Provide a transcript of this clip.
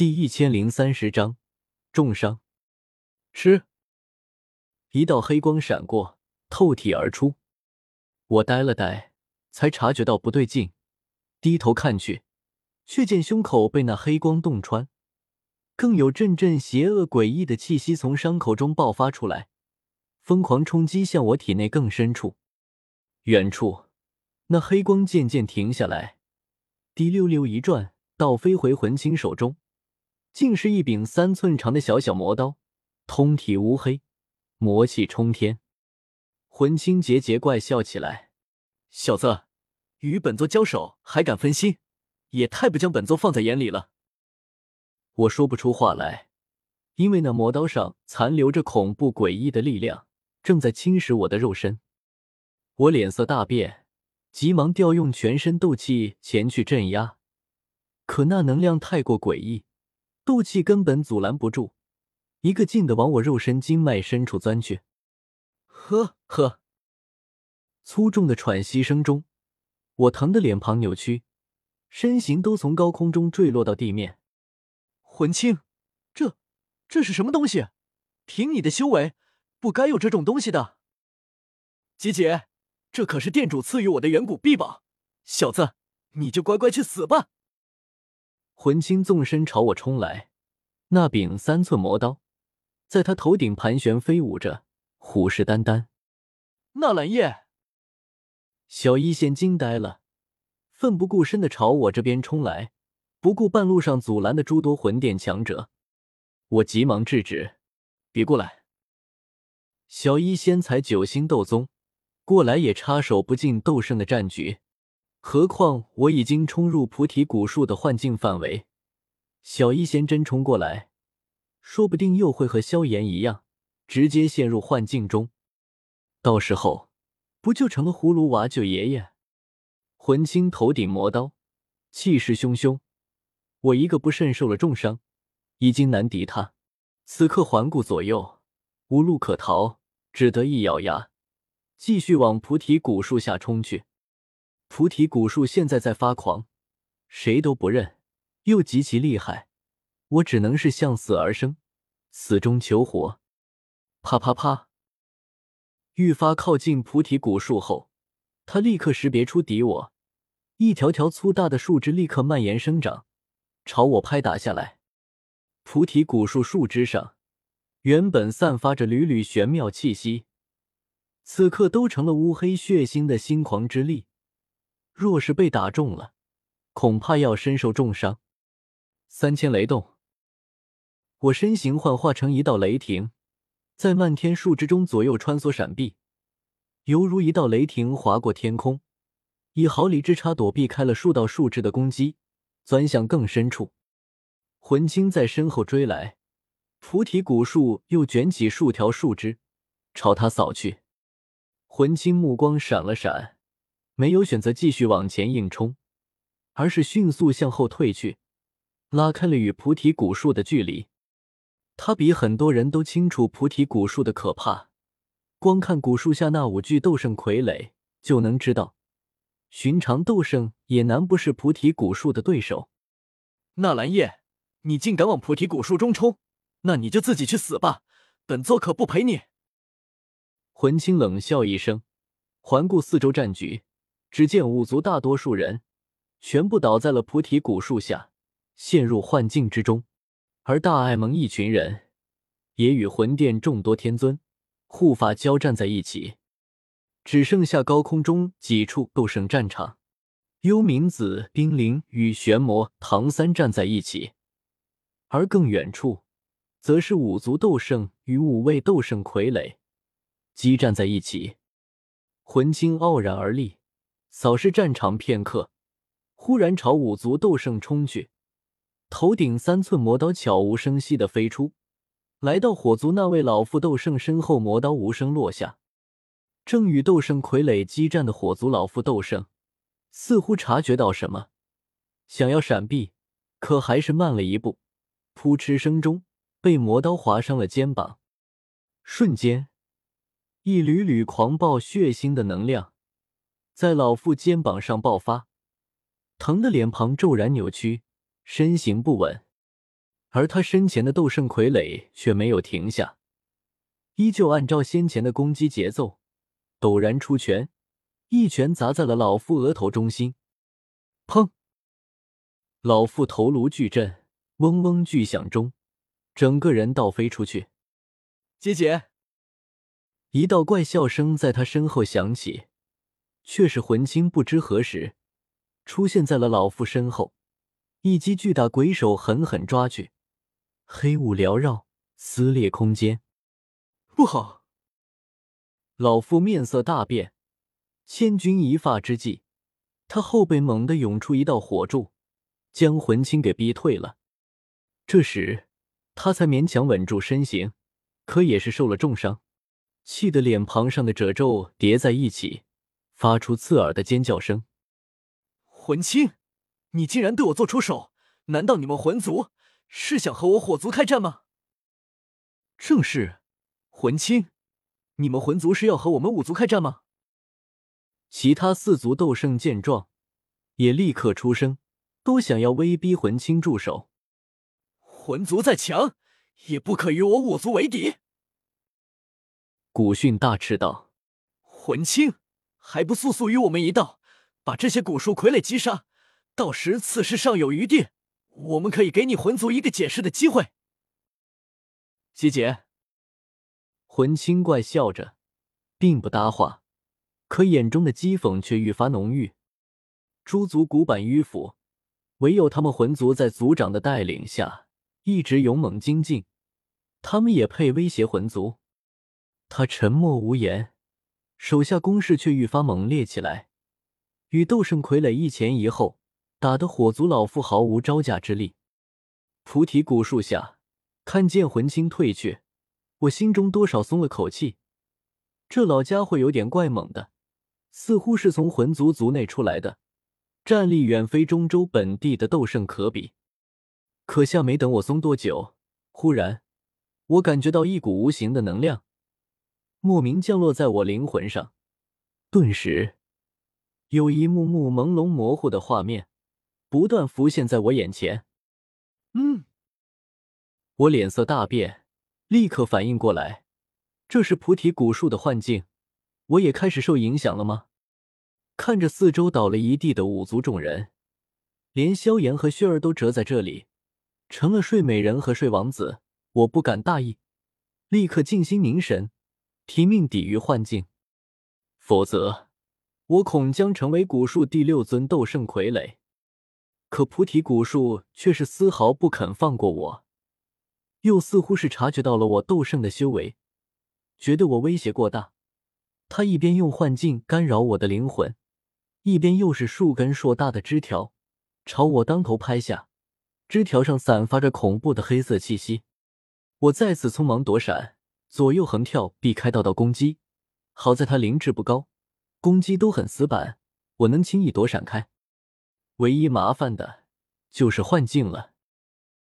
第一千零三十章重伤。吃！一道黑光闪过，透体而出。我呆了呆，才察觉到不对劲，低头看去，却见胸口被那黑光洞穿，更有阵阵邪恶诡异的气息从伤口中爆发出来，疯狂冲击向我体内更深处。远处，那黑光渐渐停下来，滴溜溜一转，倒飞回魂青手中，竟是一柄三寸长的小小魔刀，通体乌黑。魔气冲天，魂青桀桀怪笑起来：“小子，与本座交手还敢分心，也太不将本座放在眼里了。”我说不出话来，因为那魔刀上残留着恐怖诡异的力量，正在侵蚀我的肉身。我脸色大变，急忙调用全身斗气前去镇压，可那能量太过诡异，斗气根本阻拦不住。一个劲的往我肉身经脉深处钻去，呵呵，粗重的喘息声中，我疼得脸庞扭曲，身形都从高空中坠落到地面。魂青，这这是什么东西？凭你的修为，不该有这种东西的。姐姐，这可是店主赐予我的远古臂宝，小子，你就乖乖去死吧！魂青纵身朝我冲来，那柄三寸魔刀。在他头顶盘旋飞舞着，虎视眈眈。纳兰叶，小医仙惊呆了，奋不顾身的朝我这边冲来，不顾半路上阻拦的诸多魂殿强者。我急忙制止：“别过来！”小医仙才九星斗宗，过来也插手不进斗圣的战局。何况我已经冲入菩提古树的幻境范围，小医仙真冲过来。说不定又会和萧炎一样，直接陷入幻境中，到时候不就成了葫芦娃救爷爷？魂青头顶魔刀，气势汹汹，我一个不慎受了重伤，已经难敌他。此刻环顾左右，无路可逃，只得一咬牙，继续往菩提古树下冲去。菩提古树现在在发狂，谁都不认，又极其厉害。我只能是向死而生，死中求活。啪啪啪！愈发靠近菩提古树后，他立刻识别出敌我，一条条粗大的树枝立刻蔓延生长，朝我拍打下来。菩提古树树枝上原本散发着缕缕玄妙气息，此刻都成了乌黑血腥的心狂之力。若是被打中了，恐怕要身受重伤。三千雷动。我身形幻化成一道雷霆，在漫天树枝中左右穿梭闪避，犹如一道雷霆划过天空，以毫厘之差躲避开了数道树枝的攻击，钻向更深处。魂青在身后追来，菩提古树又卷起数条树枝朝他扫去。魂青目光闪了闪，没有选择继续往前硬冲，而是迅速向后退去，拉开了与菩提古树的距离。他比很多人都清楚菩提古树的可怕，光看古树下那五具斗圣傀儡就能知道，寻常斗圣也难不是菩提古树的对手。纳兰叶，你竟敢往菩提古树中冲，那你就自己去死吧，本座可不陪你。魂青冷笑一声，环顾四周战局，只见五族大多数人全部倒在了菩提古树下，陷入幻境之中。而大爱盟一群人也与魂殿众多天尊护法交战在一起，只剩下高空中几处斗圣战场，幽冥子、冰灵与玄魔唐三站在一起，而更远处，则是五族斗圣与五位斗圣傀儡激战在一起。魂青傲然而立，扫视战场片刻，忽然朝五族斗圣冲去。头顶三寸魔刀悄无声息的飞出，来到火族那位老妇斗圣身后，魔刀无声落下。正与斗圣傀儡激战的火族老妇斗圣，似乎察觉到什么，想要闪避，可还是慢了一步，扑哧声中被魔刀划伤了肩膀。瞬间，一缕缕狂暴血腥的能量在老妇肩膀上爆发，疼的脸庞骤然扭曲。身形不稳，而他身前的斗圣傀儡却没有停下，依旧按照先前的攻击节奏，陡然出拳，一拳砸在了老妇额头中心。砰！老妇头颅巨震，嗡嗡巨响中，整个人倒飞出去。姐姐，一道怪笑声在他身后响起，却是魂青不知何时出现在了老妇身后，一击巨大鬼手狠狠抓去，黑雾缭绕，撕裂空间。不好！老妇面色大变，千钧一发之际，他后背猛地涌出一道火柱。将魂青给逼退了，这时他才勉强稳住身形，可也是受了重伤，气得脸庞上的褶皱叠在一起，发出刺耳的尖叫声。魂青，你竟然对我做出手！难道你们魂族是想和我火族开战吗？正是，魂青，你们魂族是要和我们五族开战吗？其他四族斗圣见状，也立刻出声。都想要威逼魂青住手，魂族再强，也不可与我五族为敌。古训大斥道：“魂青，还不速速与我们一道，把这些古树傀儡击杀？到时此事尚有余地，我们可以给你魂族一个解释的机会。”姐姐，魂青怪笑着，并不搭话，可眼中的讥讽却愈发浓郁。诸族古板迂腐。唯有他们魂族在族长的带领下一直勇猛精进，他们也配威胁魂族？他沉默无言，手下攻势却愈发猛烈起来，与斗圣傀儡一前一后，打得火族老妇毫无招架之力。菩提古树下，看见魂青退去，我心中多少松了口气。这老家伙有点怪猛的，似乎是从魂族族内出来的。战力远非中州本地的斗圣可比，可下没等我松多久，忽然我感觉到一股无形的能量莫名降落在我灵魂上，顿时有一幕幕朦胧模糊的画面不断浮现在我眼前。嗯，我脸色大变，立刻反应过来，这是菩提古树的幻境，我也开始受影响了吗？看着四周倒了一地的五族众人，连萧炎和薰儿都折在这里，成了睡美人和睡王子。我不敢大意，立刻静心凝神，拼命抵御幻境，否则我恐将成为古树第六尊斗圣傀儡。可菩提古树却是丝毫不肯放过我，又似乎是察觉到了我斗圣的修为，觉得我威胁过大，他一边用幻境干扰我的灵魂。一边又是数根硕大的枝条朝我当头拍下，枝条上散发着恐怖的黑色气息。我再次匆忙躲闪，左右横跳避开道道攻击。好在他灵智不高，攻击都很死板，我能轻易躲闪开。唯一麻烦的就是幻境了。